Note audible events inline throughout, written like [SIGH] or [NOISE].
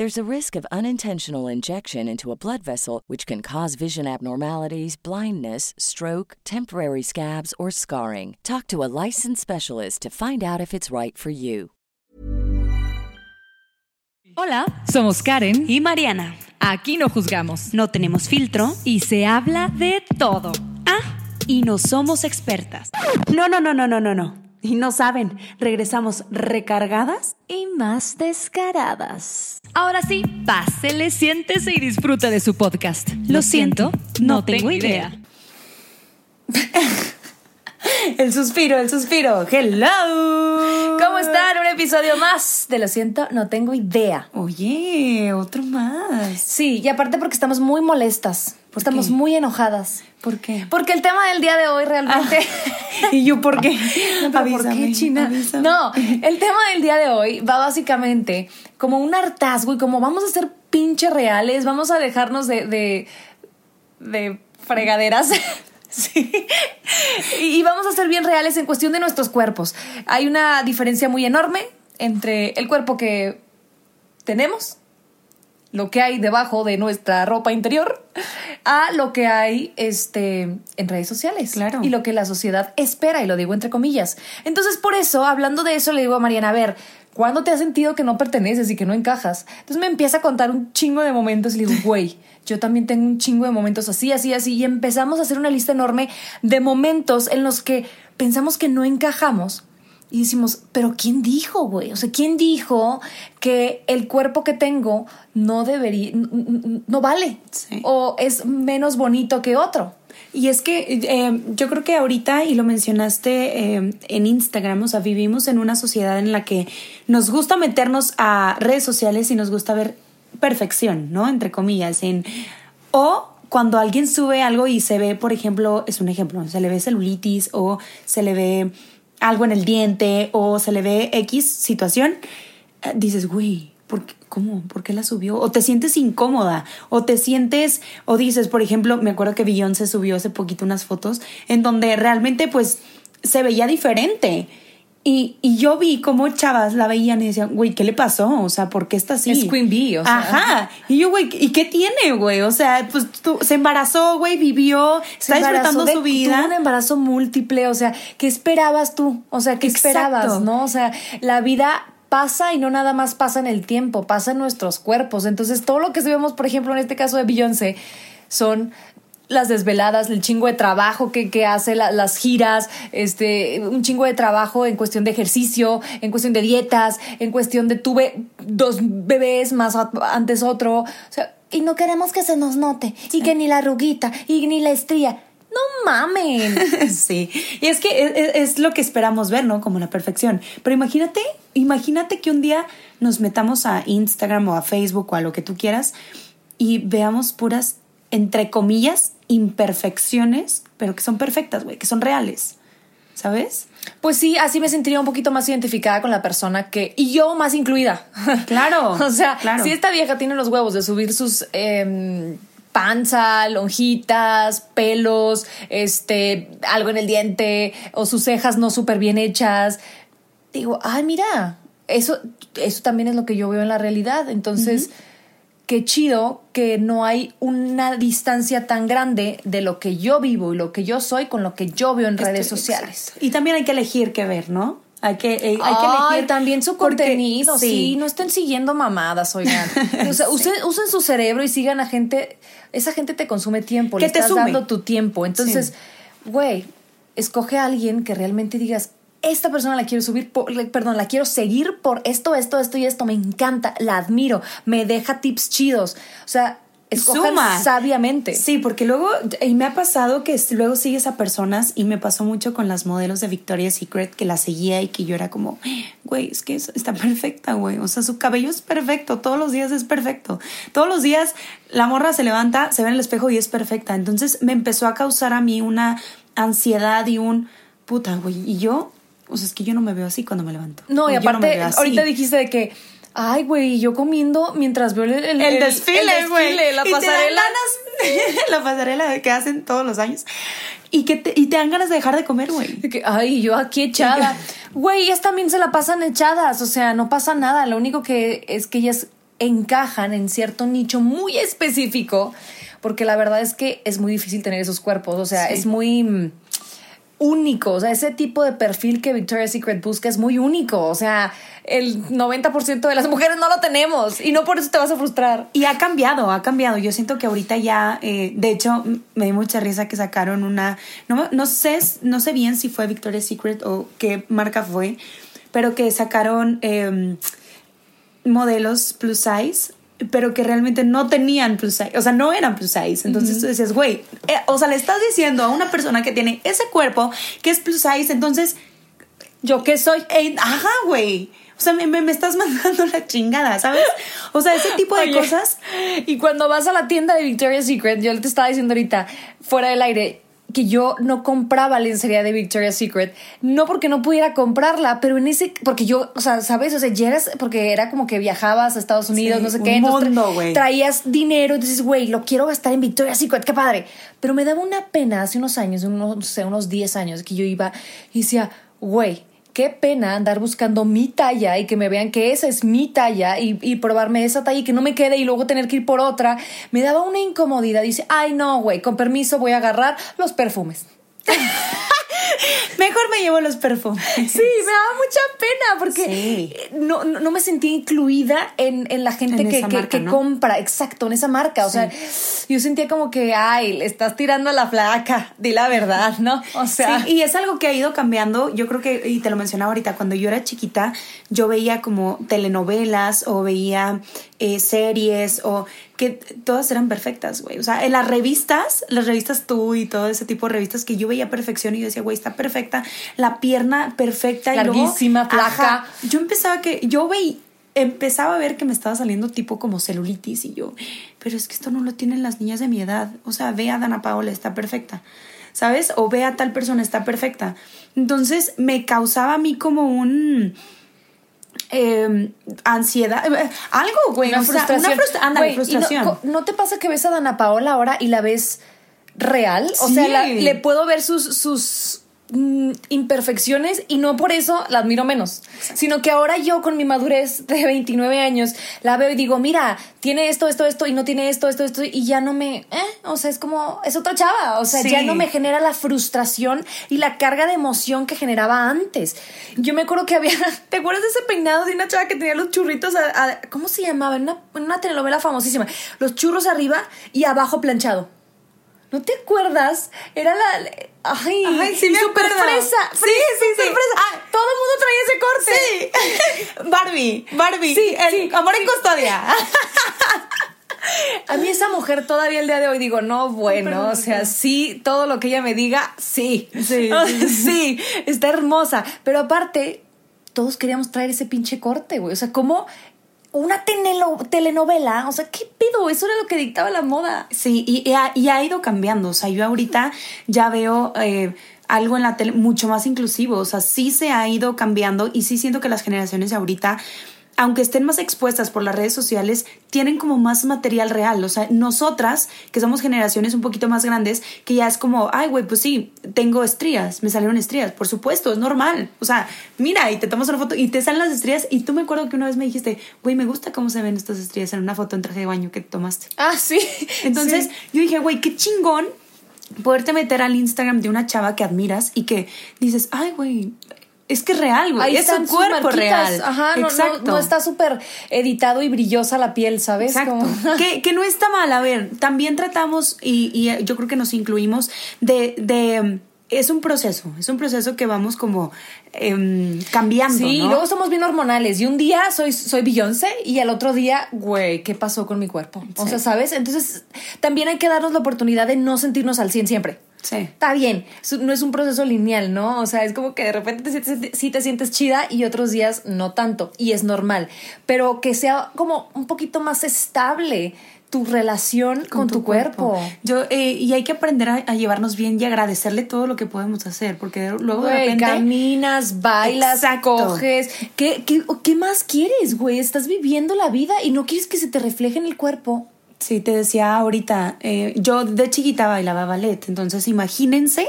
There's a risk of unintentional injection into a blood vessel, which can cause vision abnormalities, blindness, stroke, temporary scabs, or scarring. Talk to a licensed specialist to find out if it's right for you. Hola, somos Karen y Mariana. Aquí no juzgamos, No tenemos filtro y se habla de todo. Ah, y no somos expertas. No, no, no, no, no, no, no. Y no saben, regresamos recargadas Y más descaradas. Ahora sí, pásele, siéntese y disfruta de su podcast. Lo, siento, no, tengo idea. [LAUGHS] El suspiro, el suspiro. Hello. ¿Cómo están? Un episodio más de Lo siento, no tengo idea. Oye, otro más. Sí, y aparte porque estamos muy molestas. ¿Por estamos qué? muy enojadas. ¿Por qué? Porque el tema del día de hoy realmente... [LAUGHS] ¿Y yo por qué? [LAUGHS] No, pero ¿por qué, China? avísame. No, el tema del día de hoy va básicamente como un hartazgo y como vamos a ser pinche reales, vamos a dejarnos de, de, de fregaderas. [LAUGHS] Sí. Y vamos a ser bien reales en cuestión de nuestros cuerpos. Hay una diferencia muy enorme entre el cuerpo que tenemos, lo que hay debajo de nuestra ropa interior, a lo que hay este, en redes sociales. Claro. Y lo que la sociedad espera, y lo digo entre comillas. Entonces, por eso, hablando de eso, le digo a Mariana, a ver, ¿cuándo te has sentido que no perteneces y que no encajas? Entonces me empieza a contar un chingo de momentos y le digo, [LAUGHS] güey, yo también tengo un chingo de momentos así, así, así. Y empezamos a hacer una lista enorme de momentos en los que pensamos que no encajamos. Y decimos, pero ¿quién dijo, güey? O sea, ¿quién dijo que el cuerpo que tengo no debería, no vale? Sí. O es menos bonito que otro. Y es que eh, yo creo que ahorita, y lo mencionaste eh, en Instagram, o sea, vivimos en una sociedad en la que nos gusta meternos a redes sociales y nos gusta ver perfección, ¿no? Entre comillas, en... O cuando alguien sube algo y se ve, por ejemplo, es un ejemplo, se le ve celulitis o se le ve algo en el diente o se le ve X situación, eh, dices, güey, ¿por qué? ¿Cómo? ¿Por qué la subió? O te sientes incómoda, o te sientes, o dices, por ejemplo, me acuerdo que Beyoncé subió hace poquito unas fotos en donde realmente pues se veía diferente. Y, y yo vi cómo chavas la veían y decían, güey, ¿qué le pasó? O sea, ¿por qué está así? Es Queen Bee, o sea. Ajá. Y yo, güey, ¿y qué tiene, güey? O sea, pues tú, se embarazó, güey, vivió, Se está disfrutando de- su vida. Tuvo un embarazo múltiple, o sea, ¿qué esperabas tú? O sea, ¿qué Exacto. esperabas, no? O sea, la vida pasa y no nada más pasa en el tiempo, pasa en nuestros cuerpos. Entonces, todo lo que vemos, por ejemplo, en este caso de Beyoncé, son las desveladas, el chingo de trabajo que, que hace, la- las giras, este, un chingo de trabajo en cuestión de ejercicio, en cuestión de dietas, en cuestión de tuve dos bebés más antes otro. O sea, y no queremos que se nos note, y que ni la arruguita, y ni la estría. No mamen. [LAUGHS] Sí, y es que es- es lo que esperamos ver, ¿no? Como la perfección. Pero imagínate, imagínate que un día nos metamos a Instagram o a Facebook o a lo que tú quieras y veamos puras, entre comillas, imperfecciones, pero que son perfectas, güey, que son reales. ¿Sabes? Pues sí, así me sentiría un poquito más identificada con la persona que. Y yo más incluida. [LAUGHS] Claro, o sea, claro. si esta vieja tiene los huevos de subir sus. em, panza, lonjitas, pelos, este, algo en el diente, o sus cejas no súper bien hechas. Digo, ay, mira, eso, eso también es lo que yo veo en la realidad. Entonces, qué chido que no hay una distancia tan grande de lo que yo vivo y lo que yo soy con lo que yo veo en redes sociales. exacto. Y también hay que elegir qué ver, ¿no? Hay que, eh, hay que elegir. también su porque- contenido, sí. no estén siguiendo mamadas, oigan. [LAUGHS] O sea, usen, usen su cerebro y sigan a gente, esa gente te consume tiempo, Que le te estás sume. dando tu tiempo. Entonces, güey, escoge a alguien que realmente digas, esta persona la quiero subir, por, perdón, la quiero seguir por esto, esto, esto y esto, me encanta, la admiro, me deja tips chidos. O sea, escojan sabiamente. Sí, porque luego, y me ha pasado que luego sigues a personas, y me pasó mucho con las modelos de Victoria's Secret, que la seguía y que yo era como, güey, es que está perfecta, güey. O sea, su cabello es perfecto, todos los días es perfecto. Todos los días la morra se levanta, se ve en el espejo y es perfecta. Entonces me empezó a causar a mí una ansiedad y un puta, güey. Y yo, o sea, es que yo no me veo así cuando me levanto. No, y aparte, ahorita dijiste de que Ay, güey, yo comiendo mientras veo el, el, el desfile, güey. La pasarela. [LAUGHS] la pasarela que hacen todos los años. Y que te, y te dan ganas de dejar de comer, güey. Ay, yo aquí echada. [LAUGHS] Güey, ellas también se la pasan echadas. O sea, no pasa nada. Lo único que es que ellas encajan en cierto nicho muy específico. Porque la verdad es que es muy difícil tener esos cuerpos. O sea, es muy mm, único. O sea, ese tipo de perfil que Victoria's Secret busca es muy único. O sea, el 90% de las [LAUGHS] mujeres no lo tenemos y no por eso te vas a frustrar. Y ha cambiado, ha cambiado. Yo siento que ahorita ya, eh, de hecho, me dio mucha risa que sacaron una, no, no, sé, no sé bien si fue Victoria's Secret o qué marca fue, pero que sacaron em, modelos plus size pero que realmente no tenían plus size, o sea, no eran plus size. Entonces tú decías, güey, eh, o sea, le estás diciendo a una persona que tiene ese cuerpo que es plus size, entonces, ¿yo qué soy? ajá, güey. O sea, me, me, estás [LAUGHS] mandando la chingada, ¿sabes? O sea, ese tipo de cosas. Y cuando vas a la tienda de Victoria's Secret, yo te estaba diciendo ahorita, fuera del aire, que yo no compraba lencería de Victoria's Secret, no porque no pudiera comprarla, pero en ese, porque yo, o sea, ¿sabes? O sea, ya eras, porque era como que viajabas a Estados Unidos, no sé qué, entonces traías dinero, entonces, güey, lo quiero gastar en Victoria's Secret, qué padre. Pero me daba una pena hace unos años, unos, no sé, unos 10 años, que yo iba y decía, güey, qué pena andar buscando mi talla y que me vean que esa es mi talla y, y, probarme esa talla y que no me quede y luego tener que ir por otra. Me daba una incomodidad. Dice, ay no, güey, con permiso voy a agarrar los perfumes. [LAUGHS] Mejor me llevo los perfumes. Sí, me daba mucha pena porque no, no, me sentía incluida en, en la gente que, que, compra, exacto, en esa marca. O sea, yo sentía como que, ay, le estás tirando a la flaca, di la verdad, ¿no? O sea. y es algo que ha ido cambiando. Yo creo que, y te lo mencionaba ahorita, cuando yo era chiquita, yo veía como telenovelas o veía eh, series o que todas eran perfectas, güey. O sea, en las revistas, las revistas tú y todo ese tipo de revistas que yo veía perfección y yo decía, güey, está perfecta, la pierna perfecta. Larguísima, flaca. yo empezaba que, yo veía, empezaba a ver que me estaba saliendo tipo como celulitis y yo, pero es que esto no lo tienen las niñas de mi edad. O sea, ve a Dana Paola, está perfecta. ¿Sabes? O ve a tal persona, está perfecta. Entonces me causaba a mí como un eh, ansiedad, eh, algo, güey. Una frustración. Una frustración. No, te pasa que ves a Dana Paola ahora y la ves real? O sea, le puedo ver sus, sus Mm, imperfecciones y no por eso la admiro menos, sino que ahora yo con mi madurez de 29 años la veo y digo, mira, tiene esto, esto, esto y no tiene esto, esto, esto y ya no me, eh, o sea, es como, es otra chava, o sea, ya no me genera la frustración y la carga de emoción que generaba antes. Yo me acuerdo que había, [LAUGHS] ¿te acuerdas de ese peinado de una chava que tenía los churritos, ¿cómo se llamaba? En una, en una telenovela famosísima, los churros arriba y abajo planchado. ¿No te acuerdas? Era la. Ay, Ay sí, me super fresa. Sí, sí, sí. Fresa. Ah, todo el mundo traía ese corte. Sí. [LAUGHS] Barbie, Barbie. Sí, el amor en custodia. [LAUGHS] A mí esa mujer todavía el día de hoy digo, no, bueno, o sea, sí, todo lo que ella me diga. Sí, [LAUGHS] sí, sí, está hermosa. Pero aparte, todos queríamos traer ese pinche corte, güey. O sea, ¿cómo una telenovela, o sea, ¿qué pedo? Eso era lo que dictaba la moda. Sí, y, ha, ido cambiando, o sea, yo ahorita ya veo... Eh, algo en la tele mucho más inclusivo, o sea, sí se ha ido cambiando y sí siento que las generaciones de ahorita aunque estén más expuestas por las redes sociales, tienen como más material real. O sea, nosotras, que somos generaciones un poquito más grandes, que ya es como, ay, güey, pues sí, tengo estrías, me salieron estrías. Por supuesto, es normal. O sea, mira, y te tomas una foto y te salen las estrías. Y tú me acuerdo que una vez me dijiste, güey, me gusta cómo se ven estas estrías en una foto en traje de baño que tomaste. Ah, sí. Entonces, yo dije, güey, qué chingón poderte meter al Instagram de una chava que admiras y que dices, ay, güey, es que es real, güey. Es un cuerpo real. Ajá, Exacto. No, está súper editado y brillosa la piel, ¿sabes? Exacto. [LAUGHS] que, que, no está mal. A ver, también tratamos, y, y, yo creo que nos incluimos, de, de es un proceso, es un proceso que vamos como em, cambiando. Sí, ¿no? luego somos bien hormonales. Y un día soy, soy Beyoncé y al otro día, güey, ¿qué pasó con mi cuerpo? O sea, ¿sabes? Entonces, también hay que darnos la oportunidad de no sentirnos al 100 siempre. Sí. Está bien, no es un proceso lineal, ¿no? O sea, es como que de repente te sí te sientes chida y otros días no tanto, y es normal, pero que sea como un poquito más estable tu relación con, tu, cuerpo. Yo, eh, y hay que aprender a, a llevarnos bien y agradecerle todo lo que podemos hacer, porque luego de repente... caminas, bailas, Exacto. coges. ¿Qué, qué, ¿Qué más quieres, güey? Estás viviendo la vida y no quieres que se te refleje en el cuerpo. Sí, te decía ahorita, eh, yo de chiquita bailaba ballet, entonces imagínense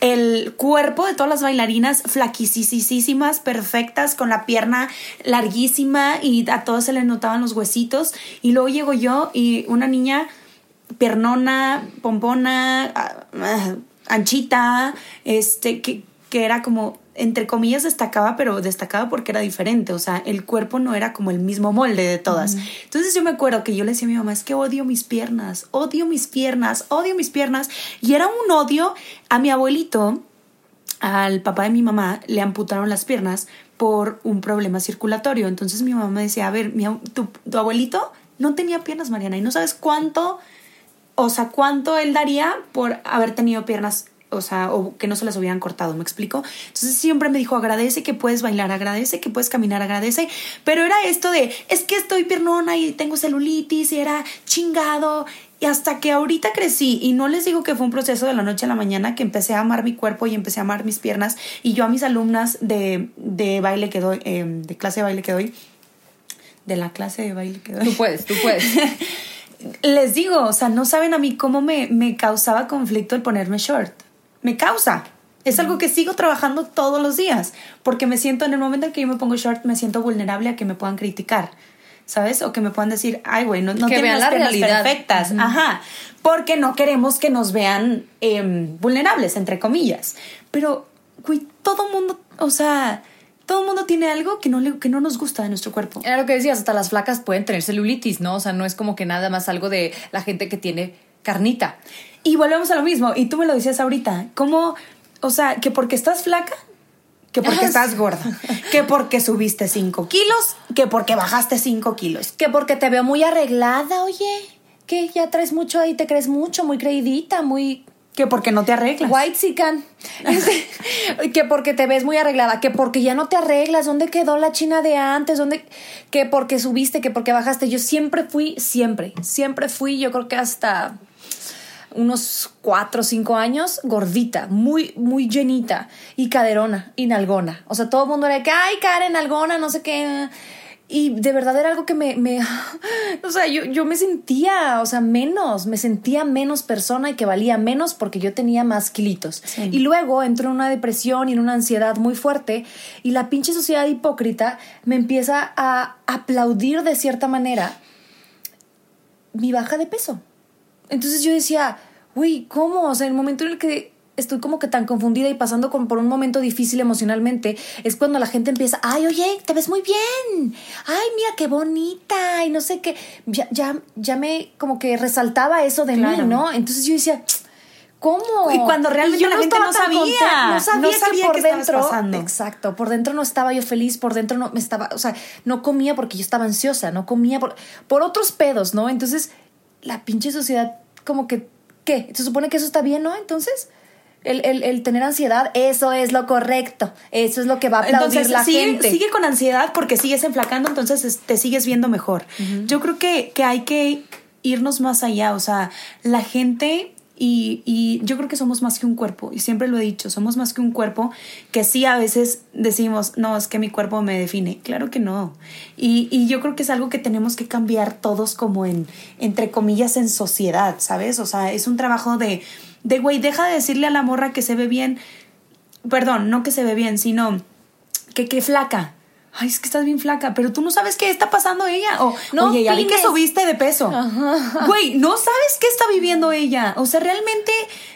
el cuerpo de todas las bailarinas flaquisísimas, perfectas, con la pierna larguísima y a todas se les notaban los huesitos. Y luego llego yo y una niña piernona, pompona, ah, ah, anchita, este, que, que era como, entre comillas, destacaba, pero destacaba porque era diferente, o sea, el cuerpo no era como el mismo molde de todas. Entonces yo me acuerdo que yo le decía a mi mamá, es que odio mis piernas, odio mis piernas, odio mis piernas, y era un odio a mi abuelito, al papá de mi mamá, le amputaron las piernas por un problema circulatorio. Entonces mi mamá me decía, a ver, mi, tu abuelito no tenía piernas, Mariana, y no sabes cuánto o sea, cuánto él daría por haber tenido piernas, o sea, o que no se las hubieran cortado, ¿me explico? Entonces siempre me dijo, agradece que puedes bailar, agradece que puedes caminar, agradece, pero era esto de, es que estoy piernona y tengo celulitis y era chingado. Y hasta que ahorita crecí, y no les digo que fue un proceso de la noche a la mañana, que empecé a amar mi cuerpo y empecé a amar mis piernas, y yo a mis alumnas de, de baile que doy, eh, de clase de baile que doy, de la clase de baile que doy Tú puedes, tú puedes. [LAUGHS] les digo, o sea, no saben a mí cómo me, me causaba conflicto el ponerme short. Me causa. Es algo que sigo trabajando todos los días, porque me siento, en el momento en que yo me pongo short, me siento vulnerable a que me puedan criticar, ¿sabes? O que me puedan decir, ay, güey, no, no Que vean las la realidad. perfectas. Ajá. Porque no queremos que nos vean em, vulnerables, entre comillas. Pero, güey, todo mundo, o sea, todo mundo tiene algo que no, le, que no nos gusta de nuestro cuerpo. Era lo que decías, hasta las flacas pueden tener celulitis, ¿no? O sea, no es como que nada más algo de la gente que tiene carnita. Y volvemos a lo mismo, y tú me lo decías ahorita, como, o sea, que porque estás flaca, que porque estás gorda, [LAUGHS] que porque subiste 5 kilos, que porque bajaste 5 kilos. Que porque te veo muy arreglada, oye. Que ya traes mucho ahí, te crees mucho, muy creidita, muy Que porque no te arreglas. white sican. [LAUGHS] que porque te ves muy arreglada, que porque ya no te arreglas, ¿dónde quedó la china de antes? ¿Dónde? Que porque subiste, que porque bajaste. Yo siempre fui, siempre, siempre fui, yo creo que hasta unos cuatro o cinco años, gordita, muy, muy llenita y caderona y nalgona. O sea, todo el mundo era de que, ay, Karen, nalgona, no sé qué. Y de verdad era algo que me, me [LAUGHS] o sea, yo, yo me sentía, o sea, menos, me sentía menos persona y que valía menos porque yo tenía más kilitos. Sí. Y luego entro en una depresión y en una ansiedad muy fuerte y la pinche sociedad hipócrita me empieza a aplaudir de cierta manera mi baja de peso. Entonces yo decía, uy, ¿cómo? O sea, el momento en el que estoy como que tan confundida y pasando con- por un momento difícil emocionalmente, es cuando la gente empieza, ay, oye, te ves muy bien, ay, mira qué bonita, y no sé qué, ya, ya, ya me como que resaltaba eso de Claro. mí, ¿no? Entonces yo decía, ¿cómo? Y cuando realmente yo la gente estaba no sabía, contenta, no sabía, no que por dentro, pasando. exacto, por dentro no estaba yo feliz, por dentro no me estaba, o sea, no comía porque yo estaba ansiosa, no comía por, por otros pedos, ¿no? Entonces, la pinche sociedad como que, ¿qué? Se supone que eso está bien, ¿no? Entonces, el, el, el tener ansiedad, eso es lo correcto, eso es lo que va a aplaudir Entonces, la sigue, gente. sigue con ansiedad porque sigues enflacando, entonces es- te sigues viendo mejor. Yo creo que, que hay que irnos más allá, o sea, la gente... Y, y yo creo que somos más que un cuerpo, y siempre lo he dicho, somos más que un cuerpo que sí a veces decimos, no, es que mi cuerpo me define. Claro que no. Y, y yo creo que es algo que tenemos que cambiar todos como en, entre comillas, en sociedad, ¿sabes? O sea, es un trabajo de, de, güey, deja de decirle a la morra que se ve bien, perdón, no que se ve bien, sino que qué flaca. Ay, es que estás bien flaca, pero tú no sabes qué está pasando ella. O, No oye, ya vi que subiste de peso. Güey, no sabes qué está viviendo ella. O sea, realmente,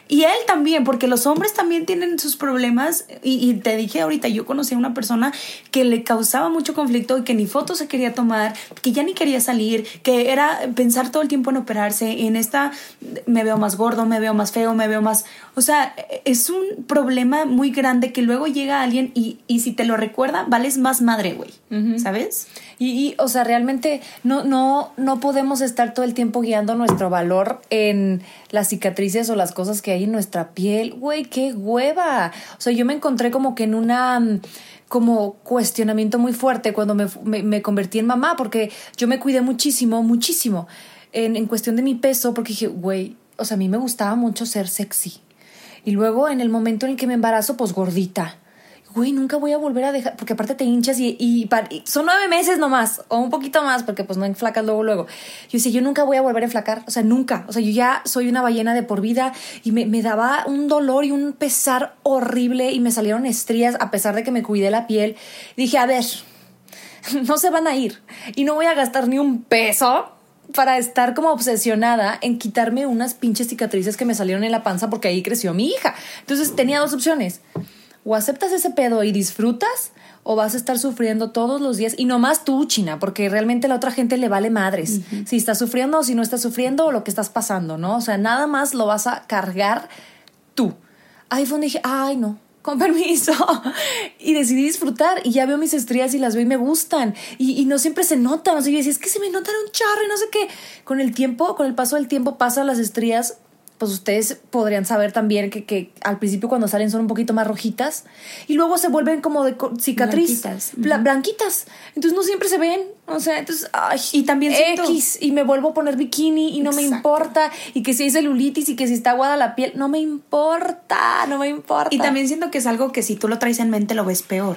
y él también, porque los hombres también tienen sus problemas. Y, y te dije ahorita, yo conocí a una persona que le causaba mucho conflicto y que ni fotos se quería tomar, que ya ni quería salir, que era pensar todo el tiempo en operarse, en esta, me veo más gordo, me veo más feo, me veo más... O sea, es un problema muy grande que luego llega alguien y, y si te lo recuerda, vales más madre, güey. ¿Sabes? Y, y, o sea, realmente no, no, no podemos estar todo el tiempo guiando nuestro valor en las cicatrices o las cosas que hay en nuestra piel. Güey, qué hueva. O sea, yo me encontré como que en una mm, como cuestionamiento muy fuerte cuando me, me, convertí en mamá, porque yo me cuidé muchísimo, muchísimo en, en cuestión de mi peso, porque dije, güey, o sea, a mí me gustaba mucho ser sexy. Y luego en el momento en el que me embarazo, pues gordita güey, nunca voy a volver a dejar, porque aparte te hinchas y, y, son nueve meses nomás, o un poquito más, porque pues no enflacas luego, luego. Yo decía, yo nunca voy a volver a enflacar, o sea, nunca. O sea, yo ya soy una ballena de por vida y me, me daba un dolor y un pesar horrible y me salieron estrías a pesar de que me cuidé la piel. dije, a ver, [LAUGHS] no se van a ir y no voy a gastar ni un peso para estar como obsesionada en quitarme unas pinches cicatrices que me salieron en la panza porque ahí creció mi hija. Entonces tenía dos opciones. O aceptas ese pedo y disfrutas o vas a estar sufriendo todos los días y no más tú, China, porque realmente a la otra gente le vale madres. Si estás sufriendo o si no estás sufriendo o lo que estás pasando, ¿no? O sea, nada más lo vas a cargar tú. Ahí fue donde dije, ay, no, con [LAUGHS] permiso. Y decidí disfrutar y ya veo mis estrías y las veo y me gustan. Y, y no siempre se notan. O sea, yo decía, es que se me notan un charro y no sé qué. Con el tiempo, con el paso del tiempo pasan las estrías. Pues ustedes podrían saber también que, que al principio cuando salen son un poquito más rojitas y luego se vuelven como de cicatriz. Blanquitas. Bla- blanquitas. Entonces no siempre se ven. O sea, entonces, ay, Y también siento- X. Y me vuelvo a poner bikini y no me importa. Y que si hay celulitis y que si está aguada la piel, no me importa, no me importa. Y también siento que es algo que si tú lo traes en mente lo ves peor.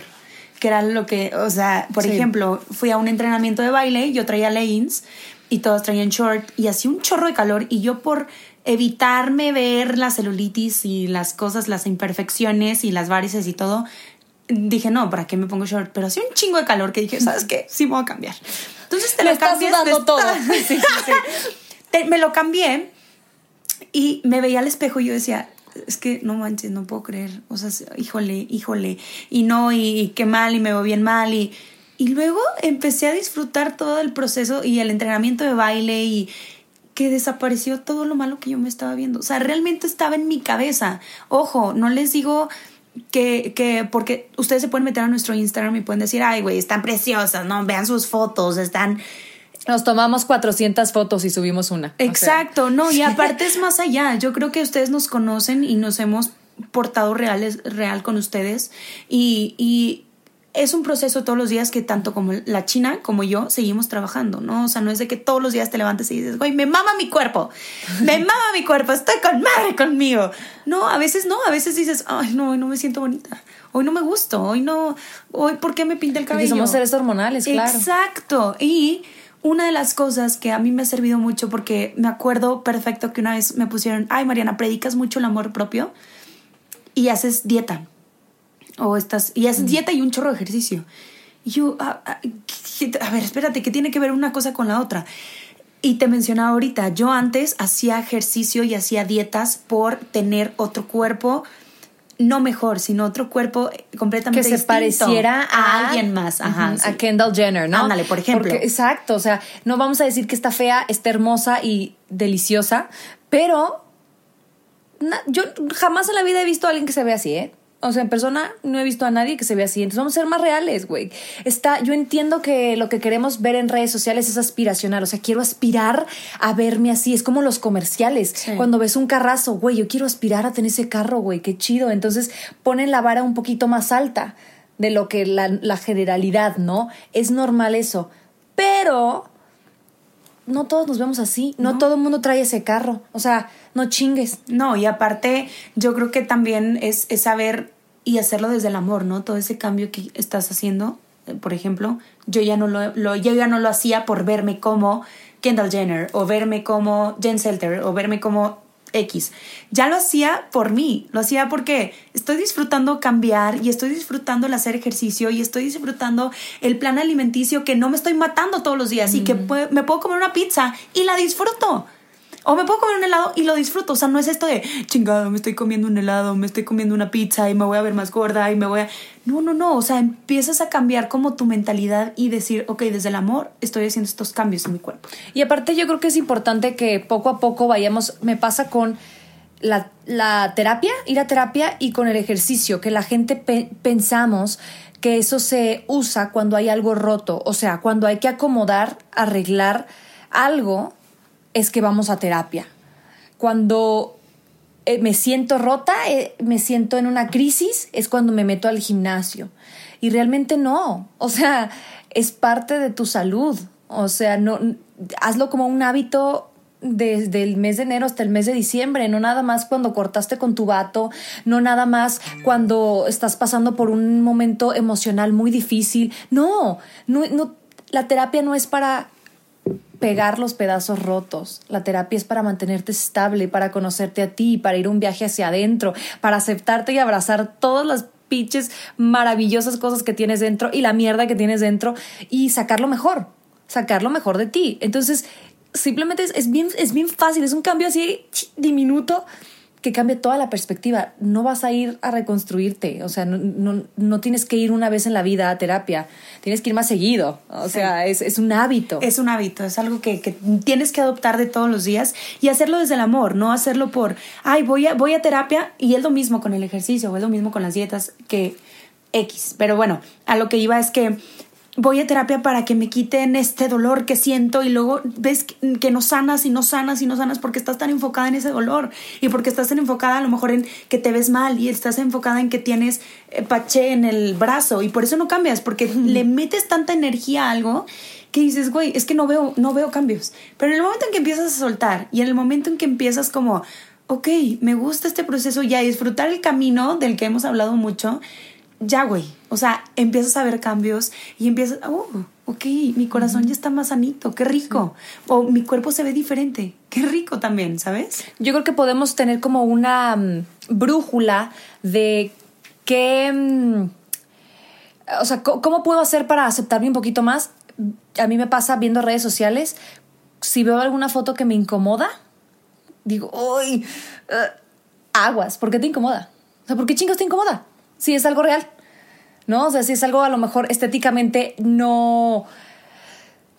Que era lo que, o sea, por Sí. ejemplo, fui a un entrenamiento de baile, yo traía leggings y todos traían short y hacía un chorro de calor y yo por evitarme ver la celulitis y las cosas, las imperfecciones y las varices y todo, dije, no, ¿para qué me pongo short? Pero hacía un chingo de calor que dije, ¿sabes qué? Sí me voy a cambiar. Entonces te Me lo está cambias, sudando me todo. está- [LAUGHS] Sí, sí, sí. Te- me lo cambié y me veía al espejo y yo decía, es que no manches, no puedo creer. O sea, híjole, híjole. Y no, y, y qué mal, y me veo bien mal. Y, y luego empecé a disfrutar todo el proceso y el entrenamiento de baile y que desapareció todo lo malo que yo me estaba viendo. O sea, realmente estaba en mi cabeza. Ojo, no les digo que, que porque ustedes se pueden meter a nuestro Instagram y pueden decir, ay, güey, están preciosas, ¿no? Vean sus fotos, están... Nos tomamos 400 fotos y subimos una. O sea, Exacto, no, y aparte es [LAUGHS] más allá. Yo creo que ustedes nos conocen y nos hemos portado reales, real con ustedes y, y es un proceso todos los días que tanto como la China como yo seguimos trabajando, ¿no? O sea, no es de que todos los días te levantes y dices, güey, me mama mi cuerpo, me [LAUGHS] mama mi cuerpo, estoy con madre conmigo. No, a veces no, a veces dices, ay, no, hoy no me siento bonita, hoy no me gusto, hoy no, hoy, ¿por qué me pinta el porque cabello? somos seres hormonales, claro. Exacto. Y una de las cosas que a mí me ha servido mucho, porque me acuerdo perfecto que una vez me pusieron, ay Mariana, predicas mucho el amor propio y haces dieta. O estás, y haces dieta y un chorro de ejercicio. Y yo, ah, ah, ¿qué- a ver, espérate, ¿qué tiene que ver una cosa con la otra? Y te mencionaba ahorita, yo antes hacía ejercicio y hacía dietas por tener otro cuerpo, no mejor, sino otro cuerpo completamente que se pareciera a, alguien más. Ajá, Ujú, sí. A Kendall Jenner, ¿no? Ándale, por ejemplo. Porque- exacto, o sea, no vamos a decir que está fea, está hermosa y deliciosa, pero na- yo jamás en la vida he visto a alguien que se ve así, ¿eh? O sea, en persona no he visto a nadie que se vea así. Entonces vamos a ser más reales, güey. Está, yo entiendo que lo que queremos ver en redes sociales es aspiracional. O sea, quiero aspirar a verme así. Es como los comerciales. Sí. Cuando ves un carrazo, güey, yo quiero aspirar a tener ese carro, güey. Qué chido. Entonces ponen la vara un poquito más alta de lo que la, la generalidad, ¿no? Es normal eso. Pero no todos nos vemos así. No, todo el mundo trae ese carro. O sea, no chingues. No, y aparte, yo creo que también es, es saber y hacerlo desde el amor, ¿no? Todo ese cambio que estás haciendo, eh, por ejemplo, yo ya no lo, lo- yo ya no lo hacía por verme como Kendall Jenner, o verme como Jen Selter, o verme como X. Ya lo hacía por mí, lo hacía porque estoy disfrutando cambiar y estoy disfrutando el hacer ejercicio y estoy disfrutando el plan alimenticio que no me estoy matando todos los días y que me puedo comer una pizza y la disfruto. O me puedo comer un helado y lo disfruto. O sea, no es esto de chingado, me estoy comiendo un helado, me estoy comiendo una pizza y me voy a ver más gorda y me voy a. No, no, no. O sea, empiezas a cambiar como tu mentalidad y decir, ok, desde el amor estoy haciendo estos cambios en mi cuerpo. Y aparte, yo creo que es importante que poco a poco vayamos. Me pasa con la, la terapia, ir a terapia y con el ejercicio, que la gente pensamos que eso se usa cuando hay algo roto. O sea, cuando hay que acomodar, arreglar algo es que vamos a terapia. Cuando eh, me siento rota, eh, me siento en una crisis, es cuando me meto al gimnasio. Y realmente no. O sea, es parte de tu salud. O sea, no, hazlo como un hábito desde el mes de enero hasta el mes de diciembre, no nada más cuando cortaste con tu vato, no nada más cuando estás pasando por un momento emocional muy difícil. No, no, no la terapia no es para pegar los pedazos rotos. La terapia es para mantenerte estable, para conocerte a ti, para ir un viaje hacia adentro, para aceptarte y abrazar todas las pinches maravillosas cosas que tienes dentro y la mierda que tienes dentro y sacar lo mejor, sacar lo mejor de ti. Entonces, simplemente es, bien, es bien fácil, es un cambio así diminuto que cambie toda la perspectiva. No vas a ir a reconstruirte, o sea, no, no, tienes que ir una vez en la vida a terapia, tienes que ir más seguido, o sea, es, es, un hábito. Es un hábito, es algo que, que, tienes que adoptar de todos los días y hacerlo desde el amor, no hacerlo por, ay, voy a, voy a terapia y es lo mismo con el ejercicio, o es lo mismo con las dietas que X. Pero bueno, a lo que iba es que voy a terapia para que me quiten este dolor que siento y luego ves que no sanas y no sanas y no sanas porque estás tan enfocada en ese dolor y porque estás tan enfocada a lo mejor en que te ves mal y estás enfocada en que tienes eh, paché en el brazo y por eso no cambias porque le metes tanta energía a algo que dices, güey, es que no veo, no veo cambios. Pero en el momento en que empiezas a soltar y en el momento en que empiezas como, ok, me gusta este proceso y a disfrutar el camino del que hemos hablado mucho, ya, güey. O sea, empiezas a ver cambios y empiezas, oh, ok, mi corazón ya está más sanito, qué rico. O mi cuerpo se ve diferente, qué rico también, ¿sabes? Yo creo que podemos tener como una mm, brújula de qué, mm, o sea, ¿cómo puedo hacer para aceptarme un poquito más? A mí me pasa viendo redes sociales, si veo alguna foto que me incomoda, digo, uy, uh, aguas, ¿por qué te incomoda? O sea, ¿por qué chingas te incomoda? si es algo real, ¿no? O sea, si es algo a lo mejor estéticamente no,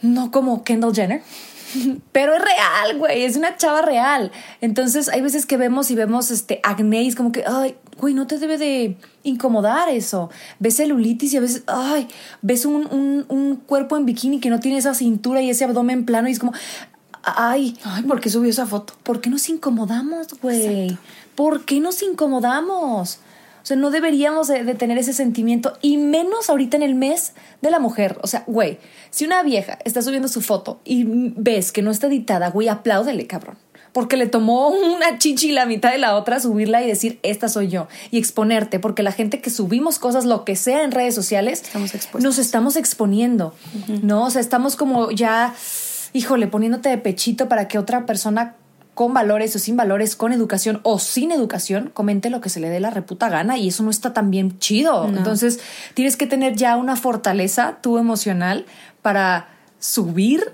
no como Kendall Jenner, [LAUGHS] pero es real, güey, es una chava real. Entonces hay veces que vemos y vemos este acné y es como que, ay, güey, no te debe de incomodar eso. Ves celulitis y a veces, ay, ves un, un, un cuerpo en bikini que no tiene esa cintura y ese abdomen plano y es como, ay, ay, ¿por qué subió esa foto? ¿Por qué nos incomodamos, güey? ¿Por qué nos incomodamos? O sea, no deberíamos de, tener ese sentimiento y menos ahorita en el mes de la mujer. O sea, güey, si una vieja está subiendo su foto y ves que no está editada, güey, apláudele, cabrón. Porque le tomó una chichi la mitad de la otra subirla y decir, esta soy yo. Y exponerte, porque la gente que subimos cosas, lo que sea en redes sociales, nos estamos exponiendo, ¿no? O sea, estamos como ya, híjole, poniéndote de pechito para que otra persona con valores o sin valores, con educación o sin educación, comente lo que se le dé la reputa gana y eso no está tan bien chido. Entonces, tienes que tener ya una fortaleza tú emocional para subir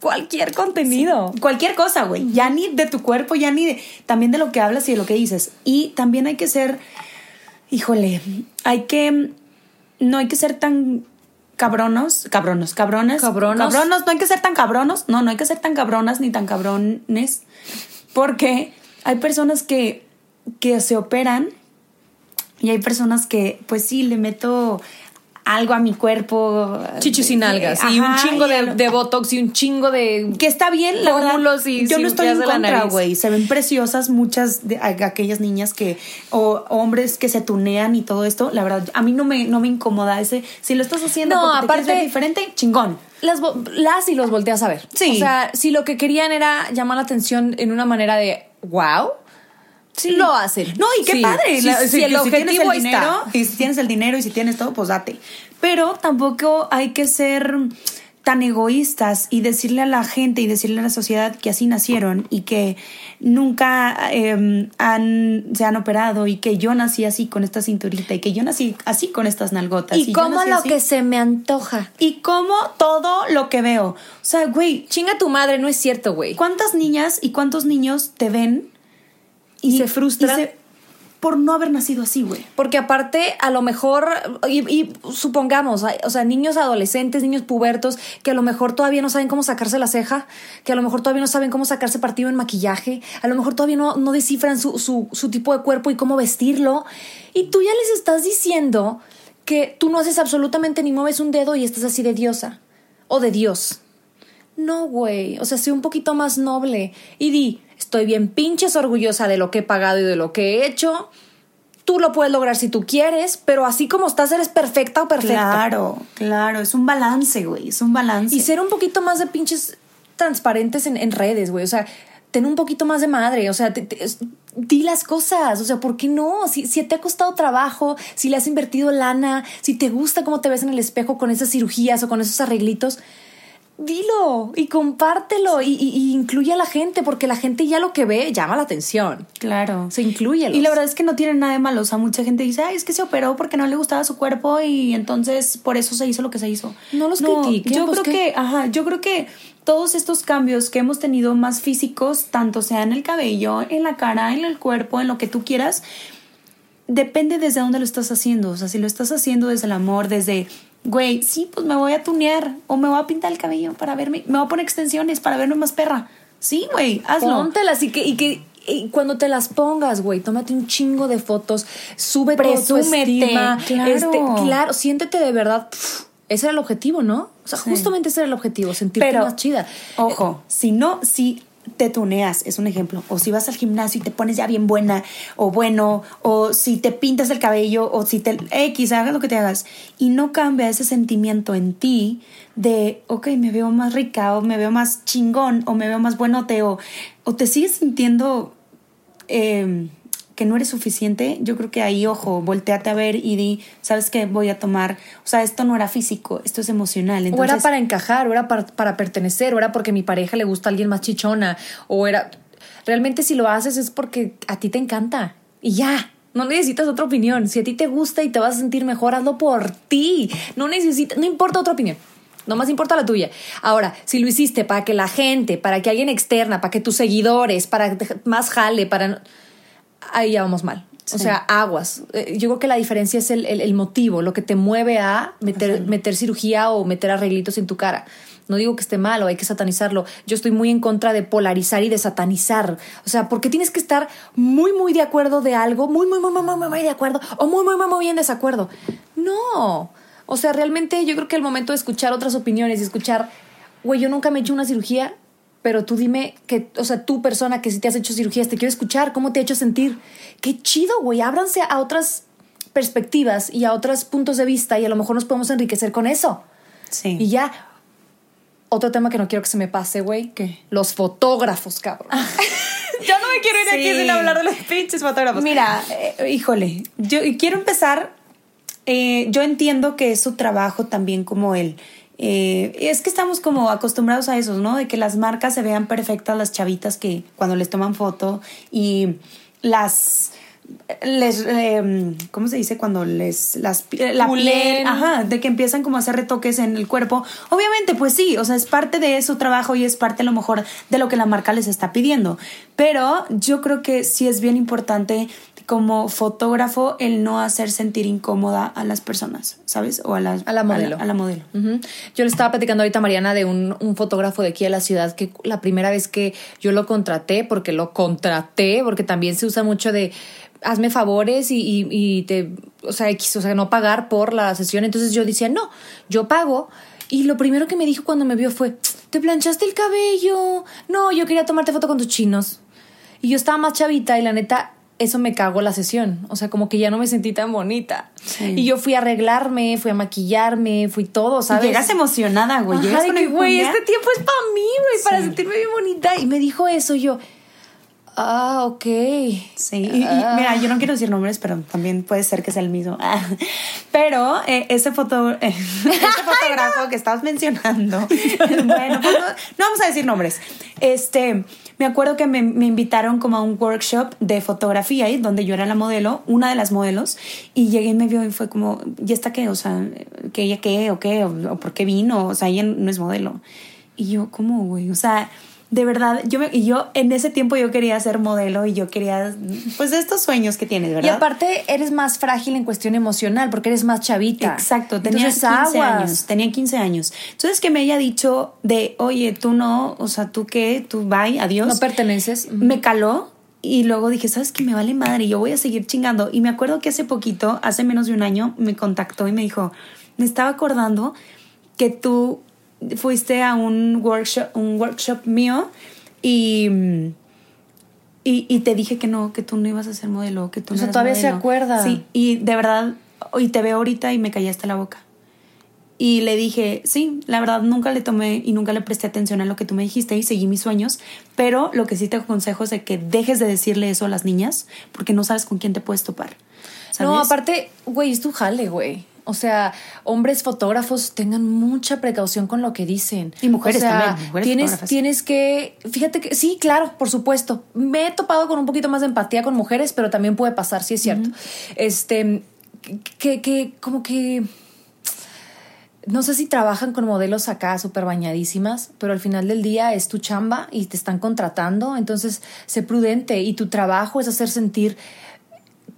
cualquier contenido. Cualquier cosa, güey. Ya ni de tu cuerpo, ya ni de, también de lo que hablas y de lo que dices. Y también hay que ser, híjole, hay que, no hay que ser tan cabronos, cabronos, cabrones, cabronos. cabronos, no hay que ser tan cabronos, no, no hay que ser tan cabronas ni tan cabrones, porque hay personas que, que se operan y hay personas que, pues sí, le meto algo a mi cuerpo. Chichis y nalgas. y un chingo de, botox y un chingo de. Que está bien, la verdad. Y yo no estoy en contra, güey. Se ven preciosas muchas de aquellas niñas que. O hombres que se tunean y todo esto. La verdad, a mí no me, no me incomoda ese. Si lo estás haciendo no, aparte, diferente, chingón. Las, las y los volteas a ver. Sí. O sea, si lo que querían era llamar la atención en una manera de wow Sí. Lo hacen. No, y qué padre. si, el objetivo el dinero, y si tienes el dinero y si tienes todo, pues date. Pero tampoco hay que ser tan egoístas y decirle a la gente y decirle a la sociedad que así nacieron y que nunca em, han, se han operado y que yo nací así con esta cinturita y que yo nací así con estas nalgotas. Y, como lo que se me antoja. Y como todo lo que veo. O sea, güey. Chinga tu madre, no es cierto, güey. ¿Cuántas niñas y cuántos niños te ven y, se frustran? por no haber nacido así, güey. Porque aparte, a lo mejor, y, supongamos, o sea, niños adolescentes, niños pubertos, que a lo mejor todavía no saben cómo sacarse la ceja, que a lo mejor todavía no saben cómo sacarse partido en maquillaje, a lo mejor todavía no, no descifran su, su, su tipo de cuerpo y cómo vestirlo. Y tú ya les estás diciendo que tú no haces absolutamente ni mueves un dedo y estás así de diosa o de Dios. No, güey. O sea, sé un poquito más noble y di, Estoy bien pinches orgullosa de lo que he pagado y de lo que he hecho. Tú lo puedes lograr si tú quieres, pero así como estás, eres perfecta o perfecto. Claro, claro, es un balance, güey, es un balance. Y ser un poquito más de pinches transparentes en, redes, güey. O sea, ten un poquito más de madre, o sea, di las cosas, o sea, ¿por qué no? Si, si, te ha costado trabajo, si le has invertido lana, si te gusta cómo te ves en el espejo con esas cirugías o con esos arreglitos, dilo y compártelo y, incluye a la gente porque la gente ya lo que ve llama la atención. Claro. Se incluye. Y la verdad es que no tiene nada de malo. O sea, mucha gente dice, ay, es que se operó porque no le gustaba su cuerpo y entonces por eso se hizo lo que se hizo. No los critiques. Yo pues creo que, ajá, yo creo que todos estos cambios que hemos tenido más físicos, tanto sea en el cabello, en la cara, en el cuerpo, en lo que tú quieras, depende desde dónde lo estás haciendo. O sea, si lo estás haciendo desde el amor, desde güey, sí, pues me voy a tunear o me voy a pintar el cabello para verme, me voy a poner extensiones para verme más perra. Sí, güey, hazlo. Póntelas y que, y que cuando te las pongas, güey, tómate un chingo de fotos, súbete Presúmete, claro. Este, claro, siéntete de verdad. ese era el objetivo, ¿no? O sea, justamente ese era el objetivo, sentirte más chida. Ojo, si no, si te tuneas, es un ejemplo, o si vas al gimnasio y te pones ya bien buena o bueno, o si te pintas el cabello, o si te X, hagas lo que te hagas, y no cambia ese sentimiento en ti de, ok, me veo más rica, o me veo más chingón, o me veo más buenote, o, o te sigues sintiendo... Eh, que no eres suficiente, yo creo que ahí, ojo, volteate a ver y di, ¿sabes qué? Voy a tomar, o sea, esto no era físico, esto es emocional. o era para encajar, o era para, pertenecer, o era porque mi pareja le gusta a alguien más chichona, o era... Realmente si lo haces es porque a ti te encanta. Y ya, no necesitas otra opinión. Si a ti te gusta y te vas a sentir mejor, hazlo por ti. No necesitas, no importa otra opinión. No más importa la tuya. Ahora, si lo hiciste para que la gente, para que alguien externa, para que tus seguidores, para que más jale, para ahí ya vamos mal. O sea, aguas. Eh, yo creo que la diferencia es el, motivo, lo que te mueve a meter, meter cirugía o meter arreglitos en tu cara. No digo que esté mal o hay que satanizarlo. Yo estoy muy en contra de polarizar y de satanizar. O sea, porque tienes que estar muy, muy de acuerdo de algo, muy, muy, muy, muy, muy, muy de acuerdo, o muy, muy, muy, muy bien desacuerdo. No. O sea, realmente yo creo que el momento de escuchar otras opiniones y escuchar, güey, yo nunca me he hecho una cirugía, pero tú dime que, o sea, tú persona que si te has hecho cirugías, te quiero escuchar, ¿cómo te ha hecho sentir? Qué chido, güey, ábranse a otras perspectivas y a otros puntos de vista y a lo mejor nos podemos enriquecer con eso. Sí. Y ya, otro tema que no quiero que se me pase, güey. ¿Qué? Los fotógrafos, cabrón. [LAUGHS] yo no me quiero ir aquí sin hablar de los pinches fotógrafos. Mira, eh, híjole, yo quiero empezar. Eh, yo entiendo que es su trabajo también como él eh, es que estamos como acostumbrados a eso, ¿no? De que las marcas se vean perfectas, las chavitas que cuando les toman foto y las les em, ¿cómo se dice? cuando les las la piel, ajá, de que empiezan como a hacer retoques en el cuerpo. Obviamente, pues sí, o sea, es parte de su trabajo y es parte a lo mejor de lo que la marca les está pidiendo. Pero yo creo que sí es bien importante como fotógrafo el no hacer sentir incómoda a las personas, ¿sabes? O a, las, a la modelo. A la, modelo. Yo le estaba platicando ahorita a Mariana de un, un, fotógrafo de aquí de la ciudad que la primera vez que yo lo contraté, porque lo contraté, porque también se usa mucho de hazme favores y, y, y te, o sea, o sea, no pagar por la sesión. Entonces yo decía, no, yo pago. Y lo primero que me dijo cuando me vio fue, ¿te planchaste el cabello? No, yo quería tomarte foto con tus chinos. Y yo estaba más chavita y la neta, eso me cagó la sesión. O sea, como que ya no me sentí tan bonita. Y yo fui a arreglarme, fui a maquillarme, fui todo, ¿sabes? llegas emocionada, güey. De que, güey, este tiempo es para mí, güey, para sentirme bien bonita. Y me dijo eso, yo, Ah, ok. Sí, y, y mira, yo no quiero decir nombres, pero también puede ser que sea el mismo. Pero eh, ese, foto, eh, [LAUGHS] ese [LAUGHS] fotógrafo que estabas mencionando, [LAUGHS] bueno, pues no, no vamos a decir nombres. Este, me acuerdo que me, me invitaron como a un workshop de fotografía ahí, donde yo era la modelo, una de las modelos, y llegué y me vio y fue como, ¿y esta qué? O sea, ¿que ella qué? ¿O qué? ¿O, o por qué vino? O sea, ella no es modelo. Y yo, ¿cómo, güey? O sea, de verdad, yo, me, y yo en ese tiempo yo quería ser modelo y yo quería, pues, de estos sueños que tienes, ¿verdad? Y aparte eres más frágil en cuestión emocional porque eres más chavita. Exacto, tenía Entonces, 15 aguas. años, tenía 15 años. Entonces que me haya dicho de, oye, tú no, o sea, tú qué, tú bye, adiós. No perteneces. me caló y luego dije, ¿sabes qué? Me vale madre, yo voy a seguir chingando. Y me acuerdo que hace poquito, hace menos de un año, me contactó y me dijo, me estaba acordando que tú fuiste a un workshop, un workshop mío y, y, y te dije que no, que tú no ibas a ser modelo, que tú O no sea, eras todavía se acuerda. Sí, y de verdad, y te veo ahorita y me callaste la boca. Y le dije, sí, la verdad nunca le tomé y nunca le presté atención a lo que tú me dijiste y seguí mis sueños, pero lo que sí te aconsejo es de que dejes de decirle eso a las niñas porque no sabes con quién te puedes topar. No, aparte, güey, es tu jale, güey. O sea, hombres fotógrafos tengan mucha precaución con lo que dicen. Y mujeres O sea, también, mujeres tienes, tienes que, fíjate que, sí, claro, por supuesto. Me he topado con un poquito más de empatía con mujeres, pero también puede pasar, sí es cierto. Este, que, que, como que, no sé si trabajan con modelos acá súper bañadísimas, pero al final del día es tu chamba y te están contratando, entonces sé prudente y tu trabajo es hacer sentir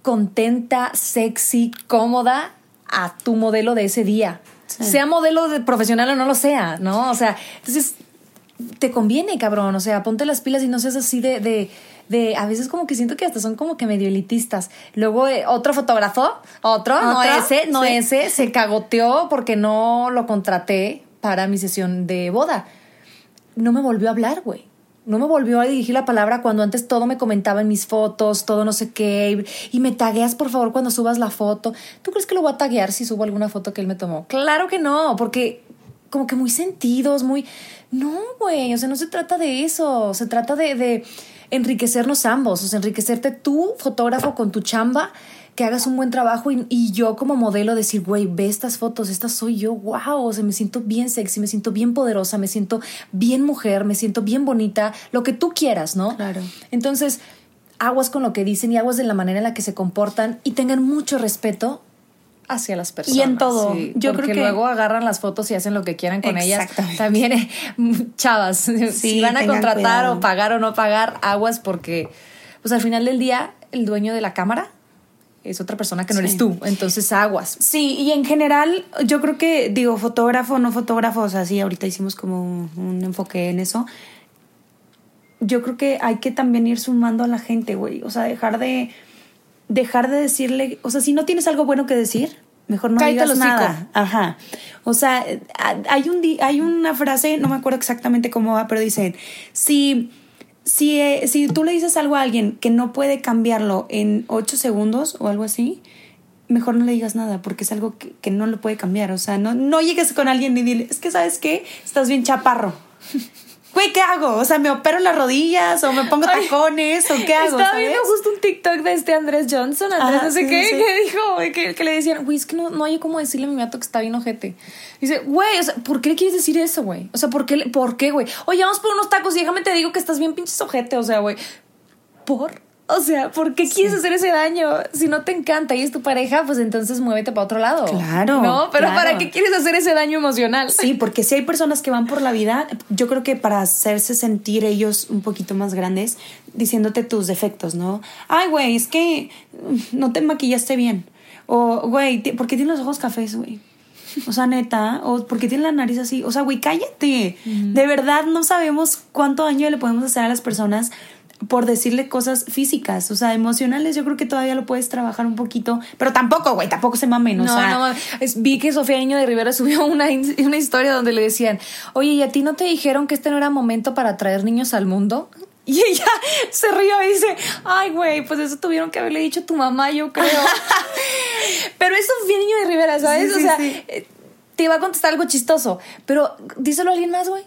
contenta, sexy, cómoda a tu modelo de ese día. Sea modelo de profesional o no lo sea, ¿no? O sea, entonces te conviene, cabrón. O sea, ponte las pilas y no seas así de, de, de a veces como que siento que hasta son como que medio elitistas. Luego eh, otro fotógrafo, otro, no ese, no Sí. ese, se cagoteó porque no lo contraté para mi sesión de boda. No me volvió a hablar, güey. No me volvió a dirigir la palabra cuando antes todo me comentaba en mis fotos, todo no sé qué. Y, me tagueas, por favor, cuando subas la foto. ¿Tú crees que lo voy a taguear si subo alguna foto que él me tomó? Claro que no, porque como que muy sentidos, muy... No, güey, o sea, no se trata de eso. Se trata de, de enriquecernos ambos. O sea, enriquecerte tú, fotógrafo, con tu chamba, que hagas un buen trabajo y, y yo como modelo decir, güey, ve estas fotos, esta soy yo, wow, o sea, me siento bien sexy, me siento bien poderosa, me siento bien mujer, me siento bien bonita, lo que tú quieras, ¿no? Claro. Entonces, aguas con lo que dicen y aguas de la manera en la que se comportan y tengan mucho respeto hacia las personas. Y en todo. Sí, Yo creo que- luego agarran las fotos y hacen lo que quieran con ellas. También, eh, chavas, [LAUGHS] si van a contratar cuidado. o pagar o no pagar, aguas porque, pues al final del día, el dueño de la cámara es otra persona que no Sí. eres tú. Entonces, aguas. Sí, y en general, yo creo que, digo, fotógrafo, no fotógrafo, o sea, sí, ahorita hicimos como un, enfoque en eso. Yo creo que hay que también ir sumando a la gente, güey. O sea, dejar de. Dejar de decirle. O sea, si no tienes algo bueno que decir, mejor no Cállate digas nada. Ajá. O sea, hay, un, hay una frase, no me acuerdo exactamente cómo va, pero dicen: si. Si, eh, si tú le dices algo a alguien que no puede cambiarlo en ocho segundos o algo así, mejor no le digas nada porque es algo que, que no lo puede cambiar. O sea, no, no llegues con alguien y dile, es que sabes qué, estás bien chaparro. [LAUGHS] Güey, ¿qué hago? O sea, ¿me opero las rodillas o me pongo tacones o qué hago? Estaba ¿sabes? viendo justo un TikTok de este Andrés Johnson, Andrés Ajá, no sé sí, qué, sí. que dijo, que, que le decían, güey, es que no, no hay cómo decirle a mi gato que está bien ojete. Dice, güey, o sea, ¿por qué le quieres decir eso, güey? O sea, ¿por qué, ¿por qué, güey? Oye, vamos por unos tacos y déjame te digo que estás bien pinches ojete, o sea, güey. ¿Por? O sea, ¿por qué quieres hacer ese daño? Si no te encanta y es tu pareja, pues entonces muévete para otro lado. Claro, No, pero claro. ¿para qué quieres hacer ese daño emocional? Sí, [LAUGHS] porque si hay personas que van por la vida, yo creo que para hacerse sentir ellos un poquito más grandes, diciéndote tus defectos, ¿no? Ay, güey, es que mm, no te maquillaste bien. O, güey, ¿por qué tienes los ojos cafés, güey? O sea, neta, o ¿por qué tienes la nariz así? O sea, güey, cállate. De verdad no sabemos cuánto daño le podemos hacer a las personas por decirle cosas físicas, o sea, emocionales, yo creo que todavía lo puedes trabajar un poquito, pero tampoco, güey, tampoco se mamen, o No, sea, no, es- vi que Sofía Niño de Rivera [LAUGHS] subió una, una historia donde le decían, oye, ¿y a ti no te dijeron que este no era momento para traer niños al mundo? [LAUGHS] Y ella se rió y dice, ay, güey, pues eso tuvieron que haberle dicho a tu mamá, yo creo. [LAUGHS] pero es Sofía Niño de Rivera, ¿sabes? Sí, o sea, sí. eh, te iba a contestar algo chistoso, pero díselo a alguien más, güey.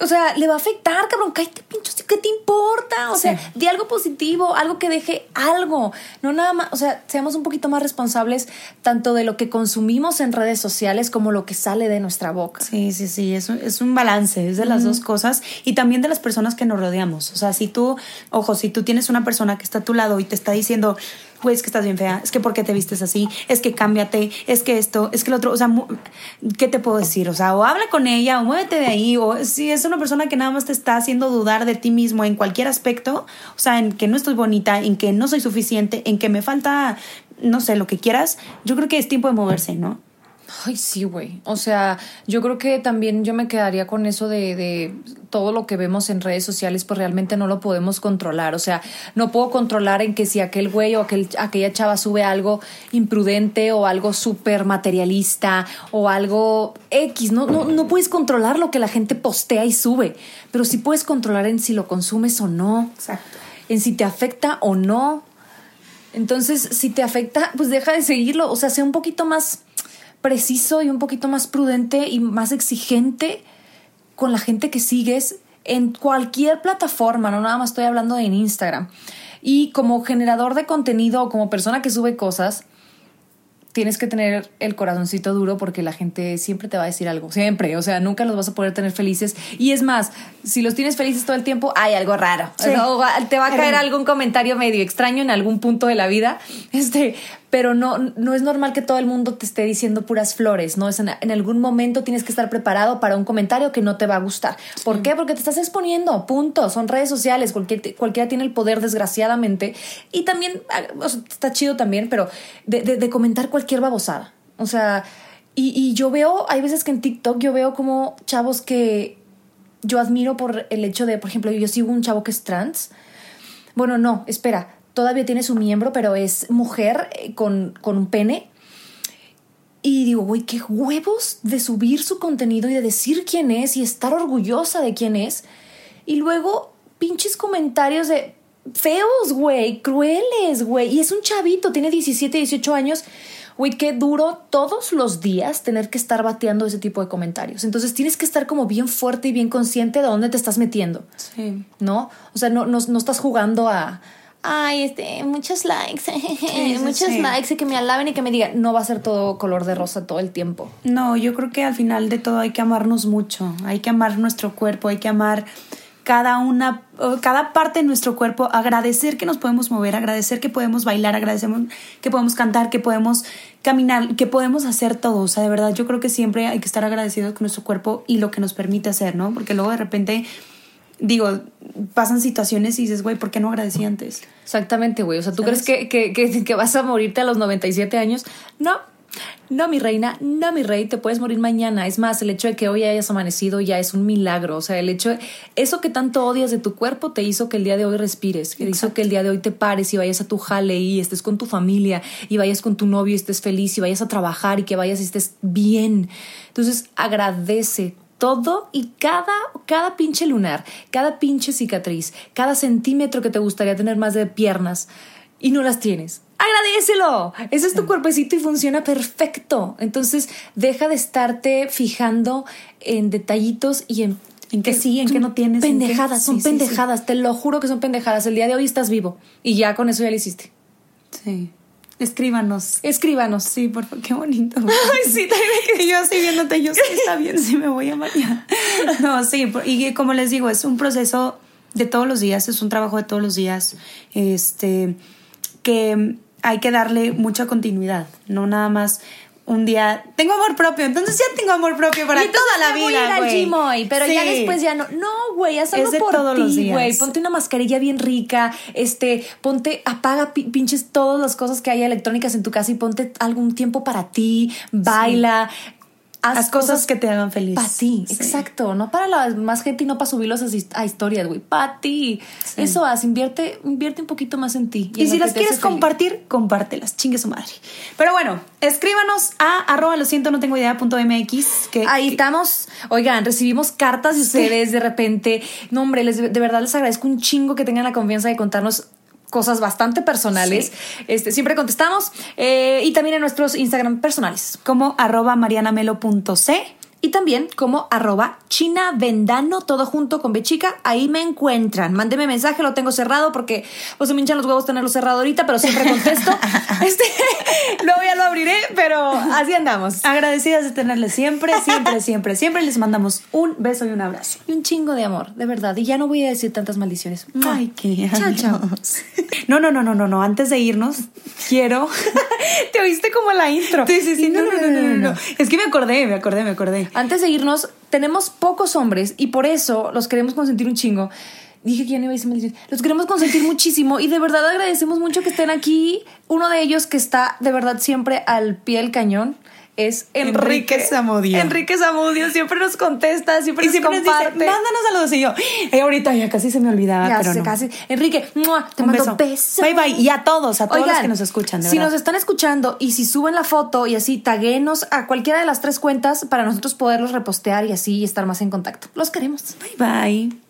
O sea, le va a afectar, cabrón. Cállate, pincho, ¿qué te importa? O sea, di algo positivo, algo que deje algo. No nada más, o sea, seamos un poquito más responsables tanto de lo que consumimos en redes sociales como lo que sale de nuestra boca. Sí, sí, sí, es un, es un balance, es de las dos cosas y también de las personas que nos rodeamos. O sea, si tú, ojo, si tú tienes una persona que está a tu lado y te está diciendo, güey, es que estás bien fea, es que por qué te vistes así, es que cámbiate, es que esto, es que lo otro, o sea, ¿qué te puedo decir? O sea, o habla con ella, o muévete de ahí, o si es una persona que nada más te está haciendo dudar de ti mismo en cualquier aspecto, o sea, en que no estoy bonita, en que no soy suficiente, en que me falta, no sé, lo que quieras, yo creo que es tiempo de moverse, ¿no? Ay, sí, güey. O sea, yo creo que también yo me quedaría con eso de, de, todo lo que vemos en redes sociales, pues realmente no lo podemos controlar. O sea, no puedo controlar en que si aquel güey o aquel, aquella chava sube algo imprudente o algo súper materialista o algo X. No, no, no puedes controlar lo que la gente postea y sube, pero sí puedes controlar en si lo consumes o no. Exacto. En si te afecta o no. Entonces, si te afecta, pues deja de seguirlo. O sea, sea un poquito más preciso y un poquito más prudente y más exigente con la gente que sigues en cualquier plataforma, no nada más estoy hablando de en Instagram. Y como generador de contenido o como persona que sube cosas, tienes que tener el corazoncito duro porque la gente siempre te va a decir algo, siempre, o sea, nunca los vas a poder tener felices. Y es más, si los tienes felices todo el tiempo, hay algo raro. te va a caer algún comentario medio extraño en algún punto de la vida, este, pero no, no es normal que todo el mundo te esté diciendo puras flores, ¿no? Es en, algún momento tienes que estar preparado para un comentario que no te va a gustar. ¿Por qué? Porque te estás exponiendo, punto. Son redes sociales, cualquiera tiene el poder, desgraciadamente. Y también, ah, está chido también, pero de, de, comentar cualquier babosada. O sea, y, y yo veo, hay veces que en TikTok yo veo como chavos que yo admiro por el hecho de, por ejemplo, yo sigo un chavo que es trans. Bueno, no, espera todavía tiene su miembro, pero es mujer eh, con, con un pene. Y digo, güey, qué huevos de subir su contenido y de decir quién es y estar orgullosa de quién es. Y luego, pinches comentarios de feos, güey, crueles, güey. Y es un chavito, tiene 17, 18 años. Güey, qué duro todos los días tener que estar bateando ese tipo de comentarios. Entonces tienes que estar como bien fuerte y bien consciente de dónde te estás metiendo. Sí. ¿No? O sea, no, no estás jugando a, ay, este, muchos likes, [LAUGHS] muchos likes y que me alaben y que me digan, no va a ser todo color de rosa todo el tiempo. No, yo creo que al final de todo hay que amarnos mucho, hay que amar nuestro cuerpo, hay que amar cada una, cada parte de nuestro cuerpo, agradecer que nos podemos mover, agradecer que podemos bailar, agradecer que podemos cantar, que podemos caminar, que podemos hacer todo. O sea, de verdad, yo creo que siempre hay que estar agradecidos con nuestro cuerpo y lo que nos permite hacer, ¿no? Porque luego de repente digo, pasan situaciones y dices, güey, ¿por qué no agradecí antes? Exactamente, güey. O sea, ¿tú crees que, que, que, vas a morirte a los 97 años? No. No, mi reina, no, mi rey, te puedes morir mañana. Es más, el hecho de que hoy hayas amanecido ya es un milagro. O sea, el hecho de eso que tanto odias de tu cuerpo te hizo que el día de hoy respires, que hizo que el día de hoy te pares y vayas a tu jale y estés con tu familia y vayas con tu novio y estés feliz y vayas a trabajar y que vayas y estés bien. Entonces, agradece todo y cada, cada pinche lunar, cada pinche cicatriz, cada centímetro que te gustaría tener más de piernas y no las tienes. Agradecelo. Ese es tu cuerpecito y funciona perfecto. Entonces, deja de estarte fijando en detallitos y en en que sí, en que no tienes. Pendejadas, son pendejadas, te lo juro que son pendejadas. El día de hoy estás vivo y ya con eso ya lo hiciste. Sí. Escríbanos. Escríbanos. Sí, por favor. Qué bonito. [LAUGHS] Ay, sí, también. [LAUGHS] yo estoy viéndote, yo sí está bien, sí me voy a marear. [LAUGHS] No, sí, y como les digo, es un proceso de todos los días, es un trabajo de todos los días, este, que hay que darle mucha continuidad, no nada más un día tengo amor propio, entonces ya tengo amor propio para toda la vida, güey. pero ya después ya no. No, güey, haz algo por todos ti, güey. Ponte una mascarilla bien rica, este, ponte apaga pinches todas las cosas que hay electrónicas en tu casa y ponte algún tiempo para ti, baila, Haz, cosas, que te hagan feliz. Para ti, exacto. No para la más gente y no para subirlos a, historias, güey. Para ti. Eso haz, invierte, invierte un poquito más en ti. Y, si las quieres compartir, compártelas. Chingue su madre. Pero bueno, escríbanos a arroba lo siento, no tengo idea punto mx. Que, Ahí estamos. Oigan, recibimos cartas de ustedes de repente. No, hombre, les, de verdad les agradezco un chingo que tengan la confianza de contarnos cosas bastante personales. Este, siempre contestamos. Eh, y también en nuestros Instagram personales. Como arroba marianamelo.c y también como arroba China Vendano, todo junto con Bechica. Ahí me encuentran. Mándeme mensaje, lo tengo cerrado porque pues se me hinchan los huevos tenerlo cerrado ahorita, pero siempre contesto. [LAUGHS] este, [LAUGHS] luego ya lo abriré, pero así andamos. Agradecidas de tenerles siempre, siempre, [LAUGHS] siempre, siempre les mandamos un beso y un abrazo. Y un chingo de amor, de verdad. Y ya no voy a decir tantas maldiciones. Ay, qué Chao, chao. No, no, no, no, no, no. Antes de irnos, quiero. Te oíste como la intro. Sí, sí, sí. No, no, no, no, no. Es que me acordé, me acordé, me acordé. Antes de irnos, tenemos pocos hombres y por eso los queremos consentir un chingo. Dije que ya no iba a decir maldiciones. Los queremos consentir muchísimo y de verdad agradecemos mucho que estén aquí. Uno de ellos que está de verdad siempre al pie del cañón es Enrique, Enrique Zamudio. Enrique Zamudio siempre nos contesta, siempre Y nos siempre nos dice, mándanos saludos. Y yo, "Eh, ahorita ya casi se me olvidaba, Ya pero sé, no. casi. Enrique, ¡mua! te Un mando beso. Bye, bye. Y a todos, a todos los Oigan, que nos escuchan, de si verdad. nos están escuchando y si suben la foto y así, taguenos a cualquiera de las tres cuentas para nosotros poderlos repostear y así estar más en contacto. Los queremos. Bye, bye.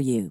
for you.